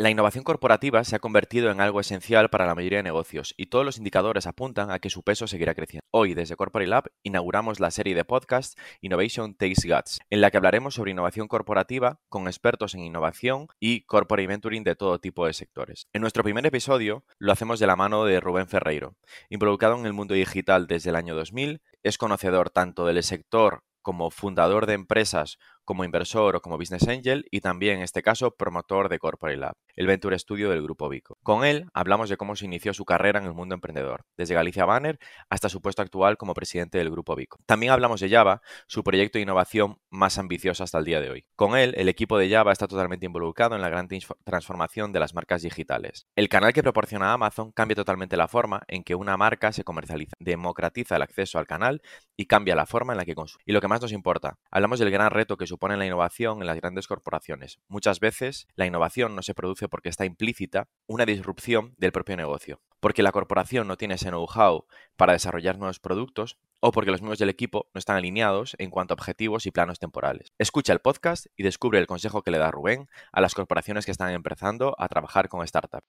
La innovación corporativa se ha convertido en algo esencial para la mayoría de negocios y todos los indicadores apuntan a que su peso seguirá creciendo. Hoy, desde Corporate Lab, inauguramos la serie de podcast Innovation Takes Guts, en la que hablaremos sobre innovación corporativa con expertos en innovación y corporate venturing de todo tipo de sectores. En nuestro primer episodio lo hacemos de la mano de Rubén Ferreiro, involucrado en el mundo digital desde el año 2000, es conocedor tanto del sector como fundador de empresas como inversor o como business angel y también en este caso promotor de Corporate Lab, el Venture Studio del Grupo Vico. Con él hablamos de cómo se inició su carrera en el mundo emprendedor, desde Galicia Banner hasta su puesto actual como presidente del Grupo Vico. También hablamos de Java, su proyecto de innovación más ambicioso hasta el día de hoy. Con él, el equipo de Java está totalmente involucrado en la gran transformación de las marcas digitales. El canal que proporciona Amazon cambia totalmente la forma en que una marca se comercializa, democratiza el acceso al canal y cambia la forma en la que consume. Y lo que más nos importa, hablamos del gran reto que supone supone la innovación en las grandes corporaciones. Muchas veces la innovación no se produce porque está implícita una disrupción del propio negocio, porque la corporación no tiene ese know-how para desarrollar nuevos productos o porque los miembros del equipo no están alineados en cuanto a objetivos y planos temporales. Escucha el podcast y descubre el consejo que le da Rubén a las corporaciones que están empezando a trabajar con startups.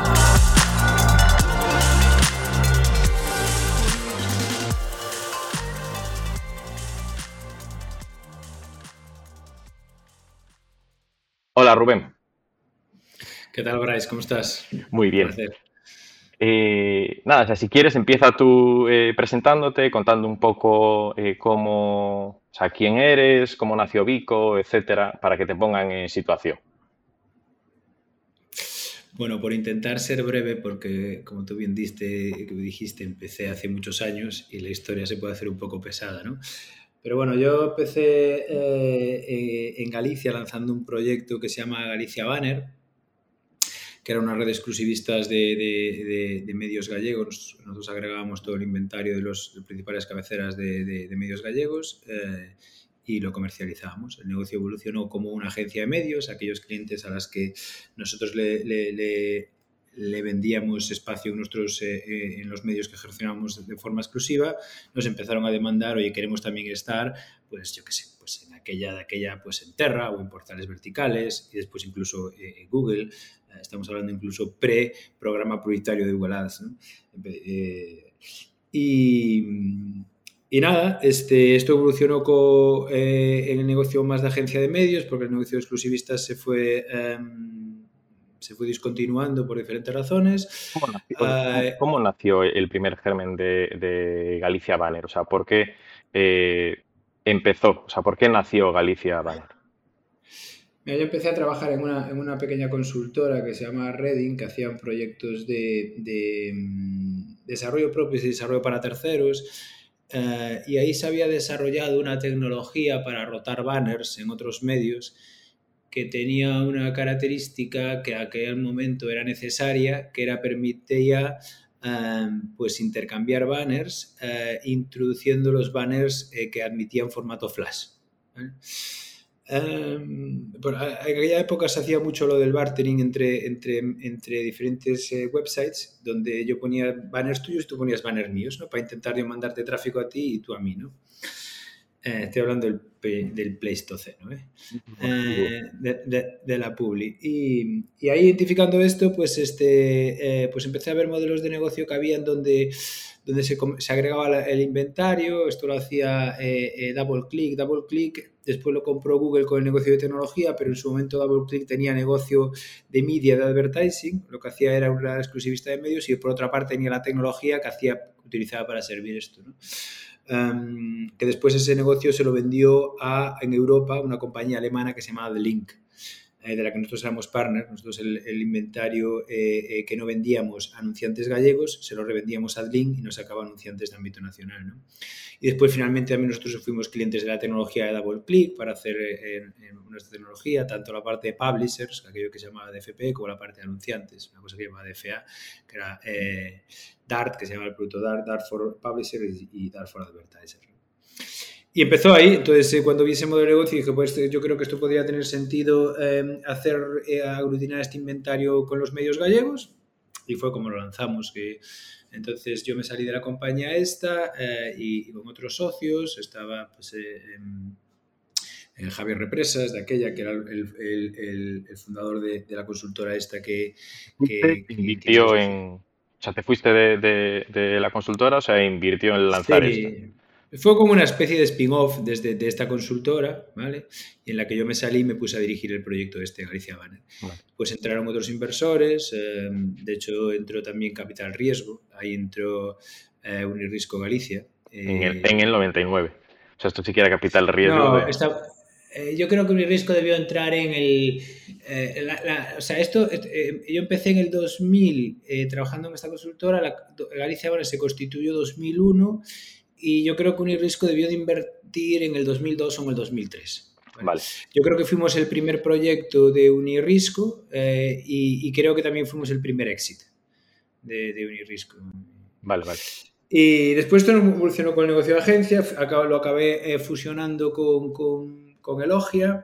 Hola Rubén. ¿Qué tal, Bryce? ¿Cómo estás? Muy bien. Eh, nada, o sea, si quieres empieza tú eh, presentándote, contando un poco eh, cómo, o sea, quién eres, cómo nació Vico, etcétera, para que te pongan en situación. Bueno, por intentar ser breve, porque como tú bien diste, dijiste, empecé hace muchos años y la historia se puede hacer un poco pesada, ¿no? Pero bueno, yo empecé eh, en Galicia lanzando un proyecto que se llama Galicia Banner, que era una red de exclusivistas de, medios gallegos. Nosotros agregábamos todo el inventario de las principales cabeceras de, medios gallegos eh, y lo comercializábamos. El negocio evolucionó como una agencia de medios, aquellos clientes a las que nosotros le vendíamos espacio nuestros, eh, eh, en los medios que gestionamos de forma exclusiva, nos empezaron a demandar, oye, queremos también estar, pues yo qué sé, pues en aquella, de aquella, pues en Terra o en portales verticales y después incluso eh, en Google, estamos hablando incluso pre-programa prioritario de Google Ads. y, y nada, este, esto evolucionó con, en el negocio más de agencia de medios, porque el negocio de exclusivistas se fue... Em, se fue discontinuando por diferentes razones. ¿Cómo nació, el primer germen de, Galicia Banner? O sea, ¿por qué eh, empezó? O sea, ¿por qué nació Galicia Banner? yo empecé a trabajar en una, pequeña consultora que se llama Reading, que hacían proyectos de, mm, desarrollo propio y desarrollo para terceros. Eh, y ahí se había desarrollado una tecnología para rotar banners en otros medios que tenía una característica que a aquel momento era necesaria, que era permitía em, pues intercambiar banners eh, introduciendo los banners eh, que admitían formato flash. Em, en aquella época se hacía mucho lo del bartering entre, entre, entre diferentes eh, websites, donde yo ponía banners tuyos y tú ponías banners míos, ¿no? Para intentar yo mandarte tráfico a ti y tú a mí, ¿no? Eh, estoy hablando del, del Pleistoceno, ¿eh? eh de, la Publi. Y, y, ahí identificando esto, pues, este, pues empecé a ver modelos de negocio que había en donde, donde se, se agregaba el inventario, esto lo hacía Double Click, Double Click, después lo compró Google con el negocio de tecnología, pero en su momento Double Click tenía negocio de media, de advertising, lo que hacía era una exclusivista de medios y por otra parte tenía la tecnología que hacía, utilizaba para servir esto, ¿no? Em, que después ese negocio se lo vendió a, en Europa una compañía alemana que se llamaba The Link. Eh, de la que nosotros éramos partners, nosotros el, inventario eh, eh, que no vendíamos a anunciantes gallegos, se lo revendíamos a Adlink y nos sacaba anunciantes de ámbito nacional. ¿no? Y después finalmente también nosotros fuimos clientes de la tecnología de Double Click para hacer en, nuestra tecnología tanto la parte de publishers, aquello que se llamaba DFP, como la parte de anunciantes, una cosa que se llama DFA, que era Dart, que se llama el producto Dart, Dart for Publishers y Dart for Advertisers. Y empezó ahí, entonces eh, cuando vi ese modelo de negocio dije, pues yo creo que esto podría tener sentido eh, hacer eh, aglutinar este inventario con los medios gallegos y fue como lo lanzamos. Que, entonces yo me salí de la compañía esta y, con otros socios, estaba pues, Javier Represas, de aquella que era el, fundador de, la consultora esta que... que, invirtió en... O sea, te fuiste de, la consultora, o sea, invirtió en lanzar sí, fue como una especie de spin-off desde de esta consultora, ¿vale? Y en la que yo me salí y me puse a dirigir el proyecto este, Galicia Banner. Pues entraron otros inversores, em, de hecho entró también Capital Riesgo, ahí entró eh, Unirrisco Galicia. en, el, en, el, 99. O sea, esto sí que era Capital Riesgo. No, eh, yo creo que Unirrisco debió entrar en el... Eh, o sea, esto, yo empecé en el 2000 trabajando en esta consultora, la, Galicia Banner se constituyó en 2001 y yo creo que Unirrisco debió de invertir en el 2002 o en el 2003. Vale. Yo creo que fuimos el primer proyecto de Unirrisco eh, y, creo que también fuimos el primer éxito de, de Unirrisco. Vale, vale. Y después esto evolucionó con el negocio de agencia, lo acabé eh, fusionando con, con, con Elogia.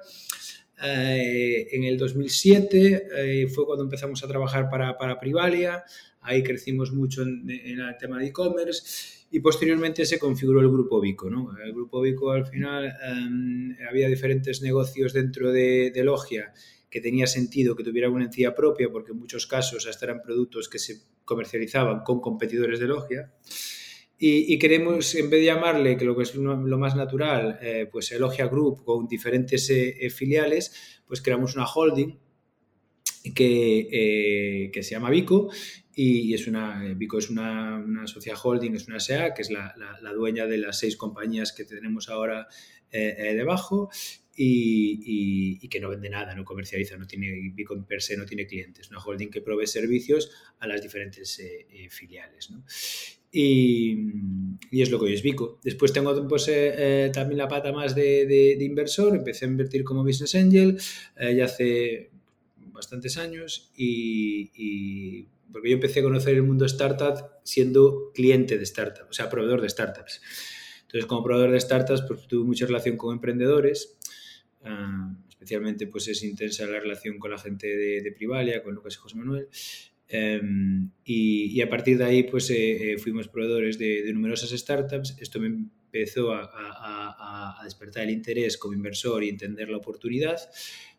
Eh, en el 2007 fue cuando empezamos a trabajar para, para Privalia, ahí crecimos mucho en, en el tema de e-commerce y posteriormente se configuró el Grupo Vico. ¿no? El Grupo Vico al final em, había diferentes negocios dentro de, Logia que tenía sentido que tuviera una entidad propia porque en muchos casos hasta eran productos que se comercializaban con competidores de Logia. Y, queremos, en vez de llamarle, que lo que es lo más natural, eh, pues Elogia Group con diferentes eh, eh, filiales, pues creamos una holding que, que, se llama Vico y, es una, Vico es una, una, sociedad holding, es una SEA, que es la, la, dueña de las seis compañías que tenemos ahora eh, eh, debajo y, y, que no vende nada, no comercializa, no tiene, Vico per se no tiene clientes, una holding que provee servicios a las diferentes eh, filiales. ¿no? Y, y, es lo que hoy es Vico. Después tengo pues, también la pata más de, de, inversor, empecé a invertir como business angel ya hace bastantes años y porque yo empecé a conocer el mundo startup siendo cliente de startups, o sea, proveedor de startups. Entonces, como proveedor de startups, pues tuve mucha relación con emprendedores, ah, especialmente pues es intensa la relación con la gente de, Privalia, con Lucas y José Manuel, em, y, a partir de ahí pues eh, eh, fuimos proveedores de, numerosas startups. Esto me empezó a, a, despertar el interés como inversor y entender la oportunidad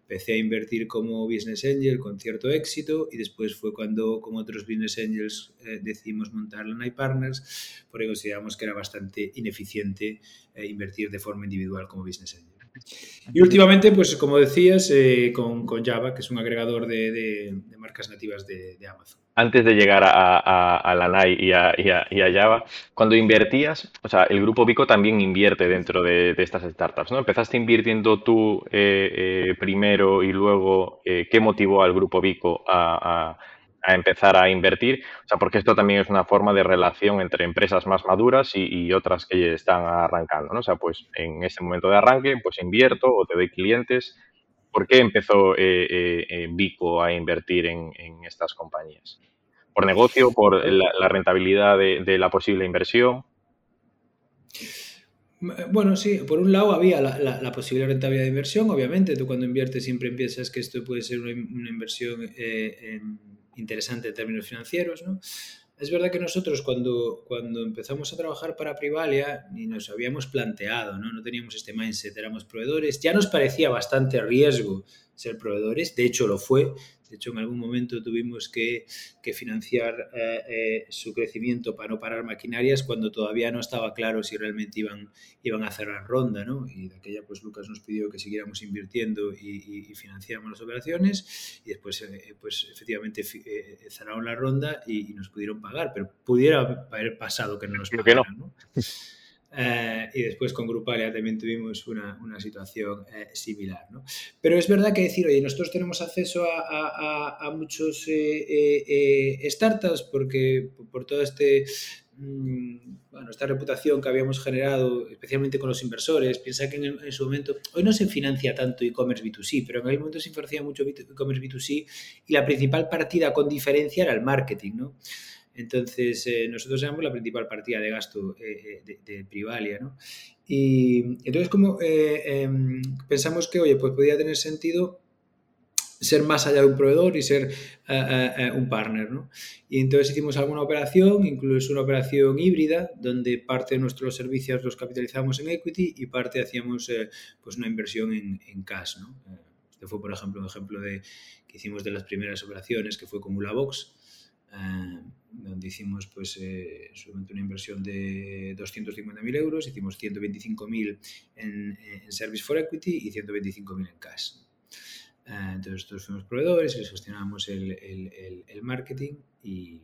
empecé a invertir como business angel con cierto éxito y después fue cuando con otros business angels eh, decidimos montar la Night Partners porque consideramos que era bastante ineficiente eh, invertir de forma individual como business angel. Y últimamente, pues como decías, eh, con, con, Java, que es un agregador de, de, marcas nativas de, de, Amazon. Antes de llegar a, a, y a, y, y a, Java, cuando invertías, o sea, el grupo Vico también invierte dentro de, estas startups, ¿no? Empezaste invirtiendo tú eh, eh, primero y luego, ¿qué motivó al grupo Vico a empezar a invertir, o sea, porque esto también es una forma de relación entre empresas más maduras y, otras que están arrancando, ¿no? O sea, pues en ese momento de arranque, pues invierto o te doy clientes. ¿Por qué empezó eh, eh, eh, Vico a invertir en, estas compañías? ¿Por negocio? ¿Por la, rentabilidad de, la posible inversión? Bueno, sí, por un lado había la, posible rentabilidad de inversión, obviamente, tú cuando inviertes siempre piensas que esto puede ser una, inversión interesante en términos financieros, ¿no? Es verdad que nosotros cuando, cuando empezamos a trabajar para Privalia ni nos habíamos planteado, ¿no? no teníamos este mindset, éramos proveedores, ya nos parecía bastante riesgo ser proveedores, de hecho lo fue, de hecho, en algún momento tuvimos que, financiar eh, eh, su crecimiento para no parar maquinarias cuando todavía no estaba claro si realmente iban, iban a cerrar ronda, ¿no? Y de aquella, pues Lucas nos pidió que siguiéramos invirtiendo y, financiáramos las operaciones y después, eh, pues efectivamente cerraron la ronda y, nos pudieron pagar, pero pudiera haber pasado que no nos pagaran, ¿no? Eh, y después con Grupalia también tuvimos una, una situación eh, similar. ¿no? Pero es verdad que decir, oye, nosotros tenemos acceso a, a, a muchos eh, startups porque por todo este mm, bueno, esta reputación que habíamos generado, especialmente con los inversores, piensa que en, en su momento, hoy no se financia tanto e-commerce B2C, pero en aquel momento se financia mucho e-commerce B2C y la principal partida con diferencia era el marketing, ¿no? Entonces, eh, nosotros éramos la principal partida de gasto eh, eh, de, de, Privalia, ¿no? Y entonces, como em, pensamos que, oye, pues podía tener sentido ser más allá de un proveedor y ser un partner, ¿no? Y entonces hicimos alguna operación, incluso una operación híbrida, donde parte de nuestros servicios los capitalizamos en equity y parte hacíamos pues una inversión en, cash, ¿no? Este fue, por ejemplo, un ejemplo de, que hicimos de las primeras operaciones, que fue con Ulabox, eh, donde hicimos pues eh, una inversión de 250.000 euros, hicimos 125.000 en, en Service for Equity y 125.000 en cash. Eh, entonces nosotros fuimos proveedores, les gestionábamos el, el, el, el marketing y,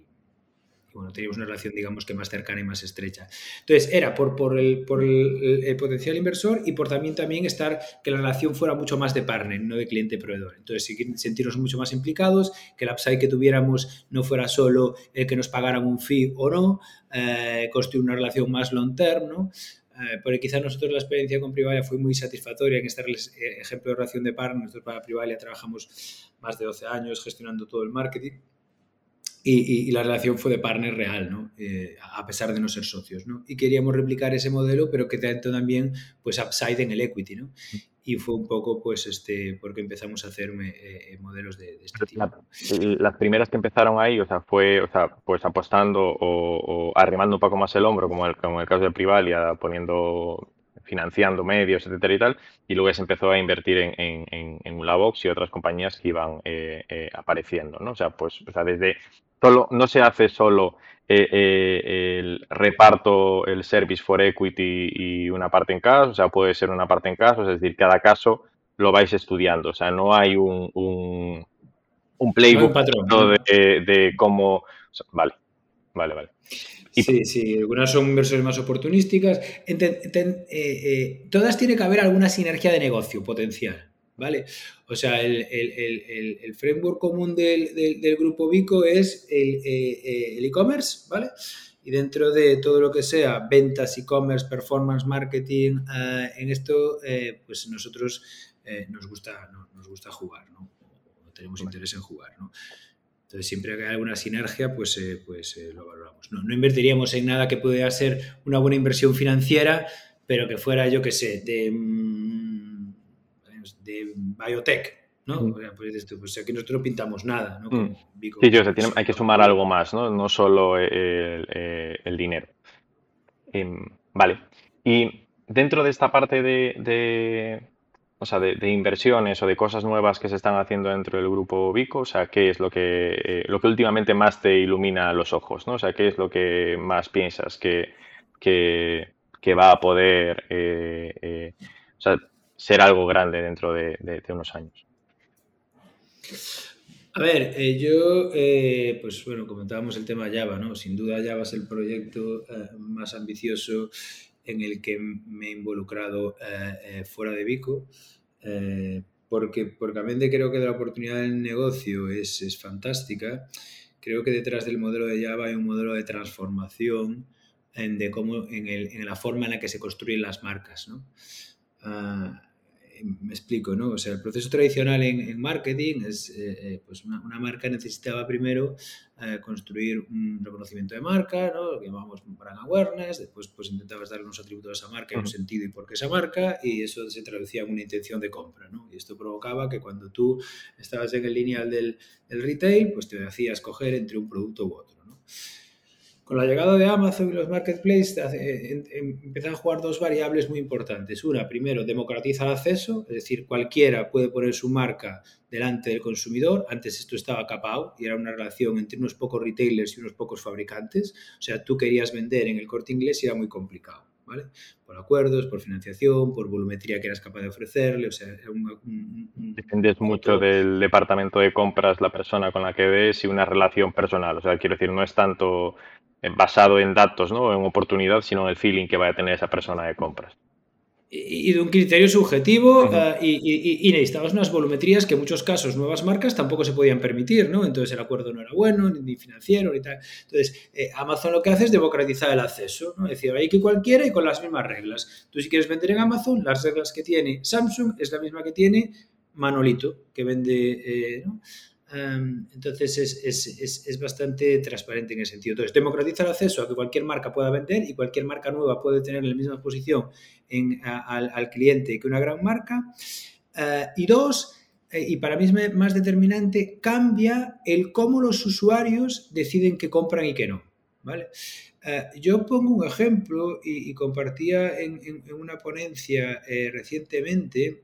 teníamos una relación, digamos que más cercana y más estrecha. Entonces, era por, por, el, por el, potencial inversor y por también, también estar, que la relación fuera mucho más de partner, no de cliente-proveedor. Entonces, sentirnos mucho más implicados, que el upside que tuviéramos no fuera solo el que nos pagaran un fee o no, eh, construir una relación más long term, ¿no? Eh, quizás nosotros la experiencia con Privalia fue muy satisfactoria en este ejemplo de relación de partner. Nosotros para Privalia trabajamos más de 12 años gestionando todo el marketing y, y, la relación fue de partner real, ¿no? Eh, a pesar de no ser socios, ¿no? Y queríamos replicar ese modelo, pero que tanto también, pues, upside en el equity, ¿no? Y fue un poco, pues, este, porque empezamos a hacer eh, modelos de, de, este tipo. La, las primeras que empezaron ahí, o sea, fue, o sea, pues apostando o, o arrimando un poco más el hombro, como el, como el caso de Privalia, poniendo financiando medios, etcétera y tal, y luego se empezó a invertir en, en, en, en Ulabox y otras compañías que iban eh, eh, apareciendo, ¿no? O sea, pues, o sea, desde solo, no se hace solo eh, eh, el reparto, el service for equity y una parte en caso, o sea, puede ser una parte en caso, es decir, cada caso lo vais estudiando, o sea, no hay un, un, un playbook no un patrón, de, de, cómo, o sea, vale, vale, vale. Y... Sí, sí, algunas son inversiones más oportunísticas. Enten, enten, eh, eh, todas tiene que haber alguna sinergia de negocio potencial, ¿vale? O sea, el, el, el, el framework común del, del, del, grupo Vico es eh, el e-commerce, ¿vale? Y dentro de todo lo que sea ventas, e-commerce, performance, marketing, uh, en esto, eh, pues nosotros eh, nos, gusta, no, nos gusta jugar, ¿no? O tenemos interés en jugar, ¿no? Entonces, siempre que hay alguna sinergia, pues, eh, pues eh, lo valoramos. No, no, invertiríamos en nada que pudiera ser una buena inversión financiera, pero que fuera, yo qué sé, de, mm, de biotech, ¿no? Mm. Pues, pues, aquí nosotros no pintamos nada, ¿no? Mm. sí, sí, o sea, tiene, hay que sumar algo más, ¿no? No solo el, el, el dinero. Eh, vale. Y dentro de esta parte de, de o sea, de, de, inversiones o de cosas nuevas que se están haciendo dentro del grupo Vico? O sea, ¿qué es lo que, eh, lo que últimamente más te ilumina los ojos? ¿no? O sea, ¿qué es lo que más piensas que, que, que va a poder eh, eh, o sea, ser algo grande dentro de, unos años? A ver, eh, yo, eh, pues bueno, comentábamos el tema Java, ¿no? Sin duda Java es el proyecto eh, más ambicioso en el que me he involucrado fuera de Vico, porque, porque realmente creo que la oportunidad del negocio es, es, fantástica. Creo que detrás del modelo de Java hay un modelo de transformación en, de cómo, en, el, en la forma en la que se construyen las marcas, ¿no? Uh, me explico, ¿no? O sea, el proceso tradicional en, en marketing es, eh, pues una, una, marca necesitaba primero eh, construir un reconocimiento de marca, ¿no? Lo que llamamos brand awareness, después pues intentabas darle unos atributos a esa marca, uh -huh. un sentido y por qué esa marca, y eso se traducía en una intención de compra, ¿no? Y esto provocaba que cuando tú estabas en el lineal del, del retail, pues te hacías escoger entre un producto u otro, ¿no? Con la llegada de Amazon y los marketplaces empiezan a jugar dos variables muy importantes. Una, primero, democratiza el acceso, es decir, cualquiera puede poner su marca delante del consumidor. Antes esto estaba capado y era una relación entre unos pocos retailers y unos pocos fabricantes. O sea, tú querías vender en el corte inglés y era muy complicado. ¿Vale? Por acuerdos, por financiación, por volumetría que eras capaz de ofrecerle, o sea, era un, un, un Dependes mucho del departamento de compras, la persona con la que ves y una relación personal, o sea, quiero decir, no es tanto basado en datos, ¿no? En oportunidad, sino en el feeling que vaya a tener esa persona de compras y de un criterio subjetivo uh, y, y, y, necesitabas unas volumetrías que en muchos casos nuevas marcas tampoco se podían permitir, ¿no? Entonces el acuerdo no era bueno, ni financiero, ni tal. Entonces eh, Amazon lo que hace es democratizar el acceso, ¿no? Es decir, hay que cualquiera y con las mismas reglas. Tú si quieres vender en Amazon, las reglas que tiene Samsung es la misma que tiene Manolito, que vende, eh, ¿no? Entonces es, bastante transparente en ese sentido. Entonces, democratiza el acceso a que cualquier marca pueda vender y cualquier marca nueva puede tener la misma posición al, cliente que una gran marca. Eh, y dos, eh, y para mí es más determinante, cambia el cómo los usuarios deciden qué compran y qué no. ¿vale? Eh, yo pongo un ejemplo y, compartía en, una ponencia recientemente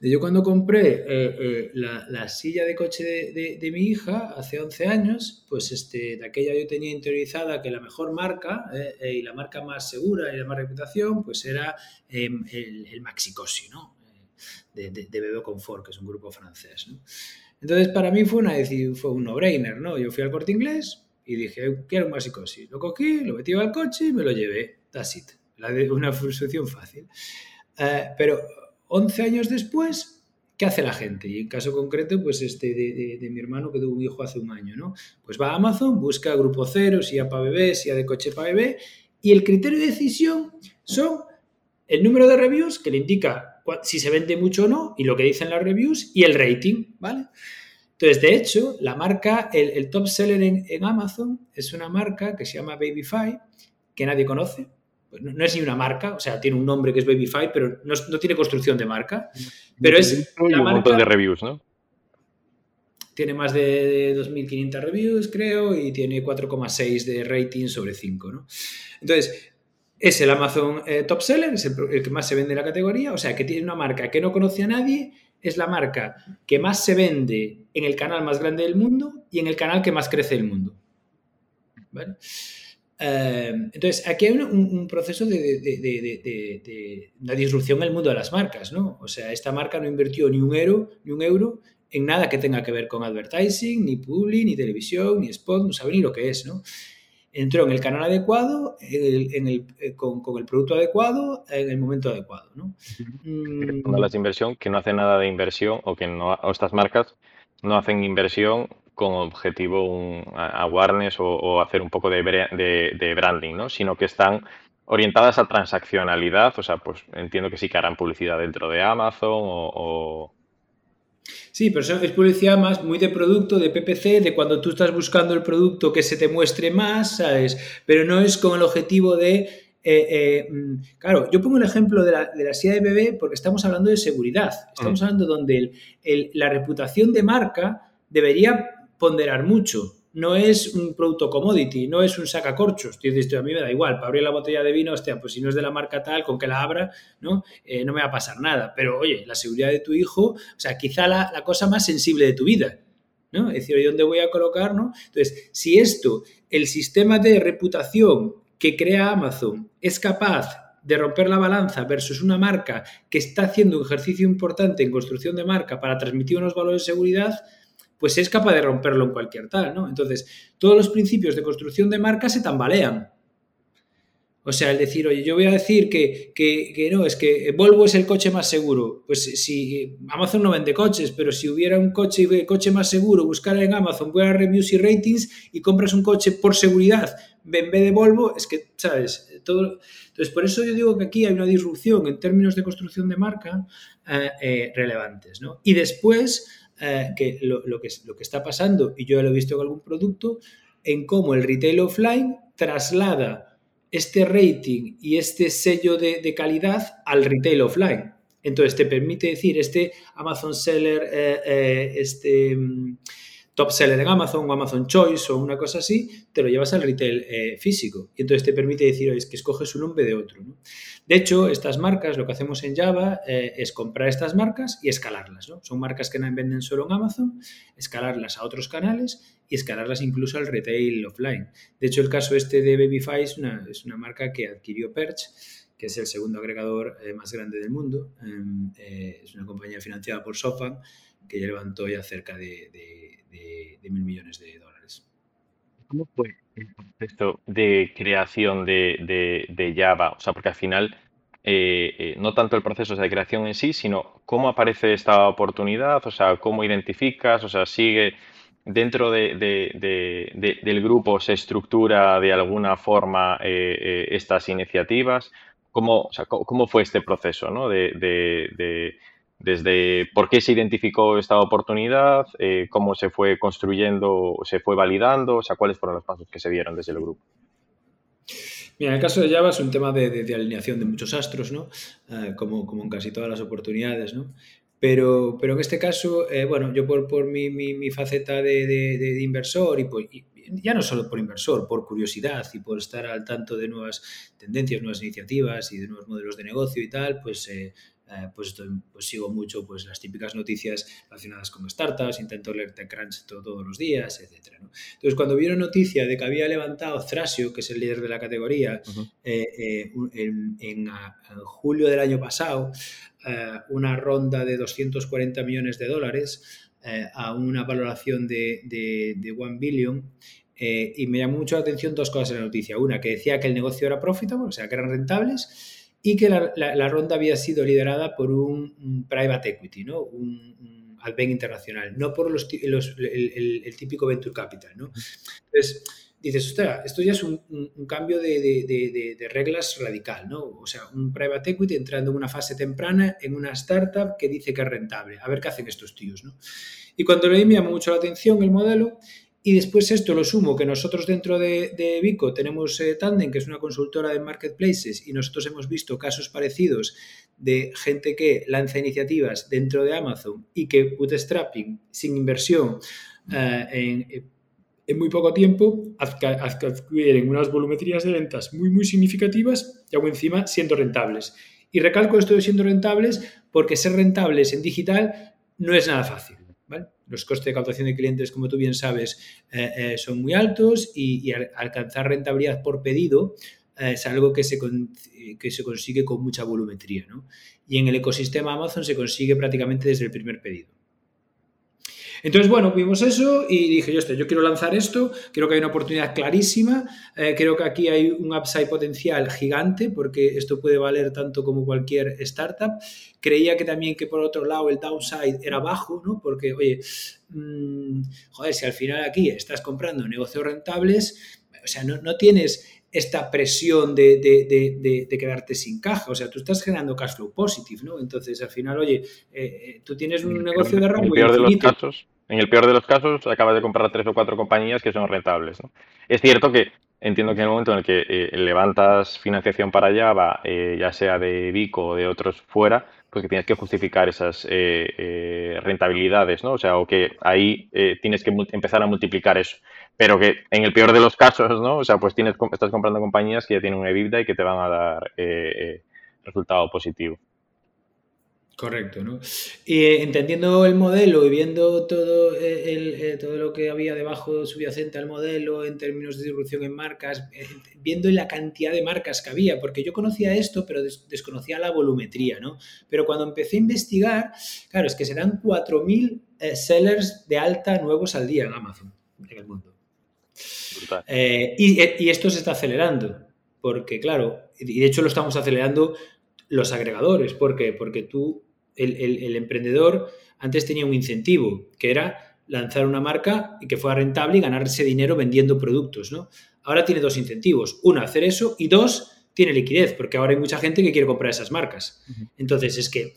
yo cuando compré eh, eh, la, silla de coche de, mi hija hace 11 años, pues este, de aquella yo tenía interiorizada que la mejor marca eh, y la marca más segura y de más reputación, pues era em, el, el Maxicosi, ¿no? De, de, de Confort, que es un grupo francés, ¿no? Entonces, para mí fue, una, fue un no-brainer, ¿no? Yo fui al corte inglés y dije, quiero un Maxicosi. Lo cogí, lo metí al coche y me lo llevé. That's it. La de, una solución fácil. pero 11 años después, ¿qué hace la gente? Y en caso concreto, pues este de, mi hermano que tuvo un hijo hace un año, ¿no? Pues va a Amazon, busca grupo cero, si para bebé, si de coche para bebé, y el criterio de decisión son el número de reviews que le indica si se vende mucho o no, y lo que dicen las reviews, y el rating, ¿vale? Entonces, de hecho, la marca, el, top seller en, en, Amazon es una marca que se llama Babyfy, que nadie conoce, no, es ni una marca, o sea, tiene un nombre que es Babyfy, pero no, tiene construcción de marca. Pero es un montón de reviews, ¿no? Tiene más de 2.500 reviews, creo, y tiene 4,6 de rating sobre 5, ¿no? Entonces, es el Amazon eh, Top Seller, es el, que más se vende en la categoría, o sea, que tiene una marca que no conoce a nadie, es la marca que más se vende en el canal más grande del mundo y en el canal que más crece del mundo. ¿Vale? Em, entonces, aquí hay un, proceso de, una disrupción en el mundo de las marcas, ¿no? O sea, esta marca no invirtió ni un euro, ni un euro en nada que tenga que ver con advertising, ni publi, ni televisión, ni spot, no sabe ni lo que es, ¿no? Entró en el canal adecuado, en el, eh, con, el producto adecuado, en el momento adecuado, ¿no? Mm. las de inversión que no hace nada de inversión o que no, o estas marcas no hacen inversión con objetivo un awareness o, o, hacer un poco de, de, branding, ¿no? Sino que están orientadas a transaccionalidad, o sea, pues entiendo que sí que harán publicidad dentro de Amazon o... Sí, pero es publicidad más muy de producto, de PPC, de cuando tú estás buscando el producto que se te muestre más, ¿sabes? Pero no es con el objetivo de eh, eh, mm, claro, yo pongo el ejemplo de la, de la silla de bebé porque estamos hablando de seguridad. Estamos mm. hablando donde el, la reputación de marca debería ponderar mucho. No es un producto commodity, no es un sacacorchos. Tío, a mí me da igual, para abrir la botella de vino, hostia, pues si no es de la marca tal, con que la abra, ¿no? Eh, no me va a pasar nada. Pero, oye, la seguridad de tu hijo, o sea, quizá la, la cosa más sensible de tu vida, ¿no? Es decir, ¿dónde voy a colocar, no? Entonces, si esto, el sistema de reputación que crea Amazon es capaz de romper la balanza versus una marca que está haciendo un ejercicio importante en construcción de marca para transmitir unos valores de seguridad, pues es capaz de romperlo en cualquier tal, ¿no? Entonces, todos los principios de construcción de marca se tambalean. O sea, el decir, oye, yo voy a decir que, que, no, es que Volvo es el coche más seguro. Pues si Amazon no vende coches, pero si hubiera un coche, coche más seguro, buscar en Amazon, voy a reviews y ratings y compras un coche por seguridad en vez de Volvo, es que, ¿sabes? Todo... Entonces, por eso yo digo que aquí hay una disrupción en términos de construcción de marca eh, eh, relevantes, ¿no? Y después eh, que lo, que, lo que está pasando, y yo ya lo he visto en algún producto, en cómo el retail offline traslada este rating y este sello de, calidad al retail offline. Entonces te permite decir, este Amazon Seller, eh, eh, este mm, top seller en Amazon o Amazon Choice o una cosa así, te lo llevas al retail eh, físico. Y entonces te permite decir, es que escoges un nombre de otro. De hecho, estas marcas, lo que hacemos en Java eh, es comprar estas marcas y escalarlas. Son marcas que venden solo en Amazon, escalarlas a otros canales y escalarlas incluso al retail offline. De hecho, el caso este de Babyfy es una, es una marca que adquirió Perch, que es el segundo agregador eh, más grande del mundo. Em, es una compañía financiada por SoftBank que levantó ya cerca de mil millones de dólares. ¿Cómo fue esto de creación de, Java? O sea, porque al final eh, eh, no tanto el proceso de creación en sí, sino cómo aparece esta oportunidad, o sea, cómo identificas, o sea, sigue dentro del grupo, se estructura de alguna forma eh, estas iniciativas. ¿Cómo, ¿Cómo fue este proceso ¿no? de, desde por qué se identificó esta oportunidad, eh, cómo se fue construyendo, se fue validando, o sea, cuáles fueron los pasos que se dieron desde el grupo. Mira, en el caso de Java es un tema de, alineación de muchos astros, ¿no? Eh, como, como en casi todas las oportunidades, ¿no? Pero, pero en este caso, eh, bueno, yo por, por mi, mi, faceta de, de, inversor y, ya no solo por inversor, por curiosidad y por estar al tanto de nuevas tendencias, nuevas iniciativas y de nuevos modelos de negocio y tal, pues eh, pues, pues, sigo mucho pues, las típicas noticias relacionadas con startups, intento leer TechCrunch todos los días, etc. Entonces, cuando vieron noticia de que había levantado Thrasio, que es el líder de la categoría, eh, eh, en, julio del año pasado, una ronda de 240 millones de dólares a una valoración de, de, de 1 billion, y me llamó mucho la atención dos cosas en la noticia. Una, que decía que el negocio era profitable, o sea, que eran rentables, y que la, ronda había sido liderada por un, private equity, ¿no? un, un internacional, no por los, el, típico venture capital. ¿no? Entonces, dices, ostras, esto ya es un, cambio de, reglas radical, ¿no? O sea, un private equity entrando en una fase temprana en una startup que dice que es rentable. A ver qué hacen estos tíos, ¿no? Y cuando leí me llamó mucho la atención el modelo y después esto lo sumo, que nosotros dentro de, Vico tenemos eh, Tandem, que es una consultora de marketplaces, y nosotros hemos visto casos parecidos de gente que lanza iniciativas dentro de Amazon y que bootstrapping sin inversión eh, en, muy poco tiempo adquieren unas volumetrías de ventas muy, muy significativas y aún encima siendo rentables. Y recalco esto de siendo rentables porque ser rentables en digital no es nada fácil. Los costes de captación de clientes, como tú bien sabes, eh, eh, son muy altos y, alcanzar rentabilidad por pedido eh, es algo que se, que se consigue con mucha volumetría. Y en el ecosistema Amazon se consigue prácticamente desde el primer pedido. Entonces, bueno, vimos eso y dije, yo, yo quiero lanzar esto, creo que hay una oportunidad clarísima, eh, creo que aquí hay un upside potencial gigante porque esto puede valer tanto como cualquier startup. Creía que también que por otro lado el downside era bajo, ¿no? Porque, oye, mm, joder, si al final aquí estás comprando negocios rentables, o sea, no, no tienes esta presión de, de, de, quedarte sin caja. O sea, tú estás generando cash flow positive, ¿no? Entonces, al final, oye, eh, eh, tú tienes un negocio de rango infinito. En el peor de los casos, acabas de comprar tres o cuatro compañías que son rentables. Es cierto que entiendo que en el momento en el que eh, levantas financiación para Java, eh, ya sea de Vico o de otros fuera, pues que tienes que justificar esas eh, rentabilidades, ¿no? O sea, o que ahí tienes que empezar a multiplicar eso. Pero que en el peor de los casos, ¿no? O sea, pues tienes, estás comprando compañías que ya tienen un EBITDA y que te van a dar resultado positivo. Correcto, ¿no? Y eh, entendiendo el modelo y viendo todo, eh, el, eh, todo lo que había debajo subyacente al modelo en términos de distribución en marcas, viendo la cantidad de marcas que había, porque yo conocía esto, pero desconocía la volumetría, ¿no? Pero cuando empecé a investigar, claro, es que se dan 4.000 sellers de alta nuevos al día en Amazon, en el mundo. Y, y esto se está acelerando, porque claro, y de hecho lo estamos acelerando los agregadores. ¿Por qué? Porque tú el, emprendedor antes tenía un incentivo, que era lanzar una marca y que fuera rentable y ganarse dinero vendiendo productos, ¿no? Ahora tiene dos incentivos. Uno, hacer eso y dos, tiene liquidez, porque ahora hay mucha gente que quiere comprar esas marcas. Entonces, es que,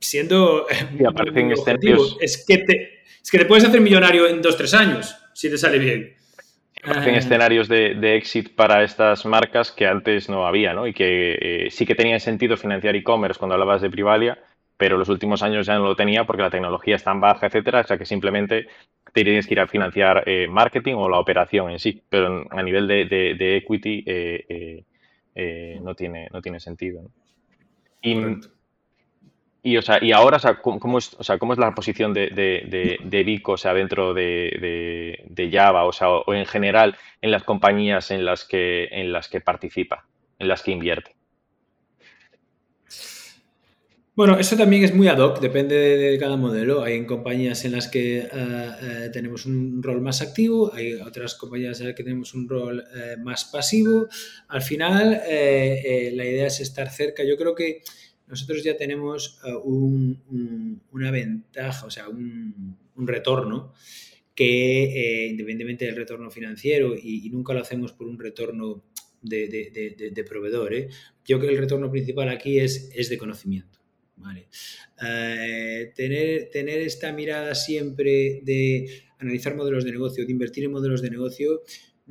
siendo es que, te, es que te puedes hacer millonario en dos, tres años, si te sale bien. Hacen ah. escenarios de, de, exit para estas marcas que antes no había, ¿no? Y que eh, sí que tenía sentido financiar e-commerce cuando hablabas de Privalia, pero los últimos años ya no lo tenía porque la tecnología es tan baja, etcétera, o sea que simplemente te tienes que ir a financiar eh, marketing o la operación en sí, pero a nivel de, de, equity eh, no, tiene, no tiene sentido. ¿no? Y, y, o sea, y ahora, o sea, ¿cómo, es, o sea, ¿cómo es la posición de, de, de, Vico, o sea, dentro de, de, Java, o sea, o en general en las compañías en las que, en las que participa, en las que invierte? Bueno, eso también es muy ad hoc, depende de cada modelo. Hay compañías en las que eh, eh, tenemos un rol más activo, hay otras compañías en las que tenemos un rol eh, más pasivo. Al final, la idea es estar cerca. Yo creo que nosotros ya tenemos una ventaja, o sea, un, retorno que independientemente del retorno financiero y, nunca lo hacemos por un retorno de, proveedor, yo creo que el retorno principal aquí es, es de conocimiento. Eh, tener, tener esta mirada siempre de analizar modelos de negocio, de invertir en modelos de negocio,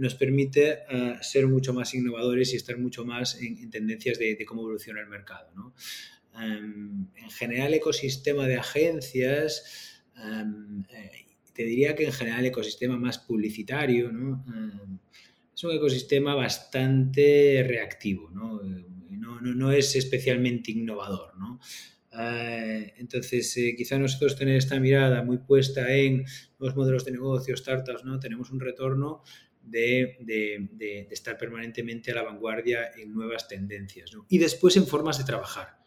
nos permite eh, ser mucho más innovadores y estar mucho más en, tendencias de, cómo evoluciona el mercado. Em, en general, ecosistema de agencias, em, eh, te diría que en general ecosistema más publicitario, em, es un ecosistema bastante reactivo, no, no es especialmente innovador. ¿no? Eh, entonces, quizá nosotros tener esta mirada muy puesta en los modelos de negocio, startups, ¿no? Tenemos un retorno de, estar permanentemente a la vanguardia en nuevas tendencias. Y después en formas de trabajar.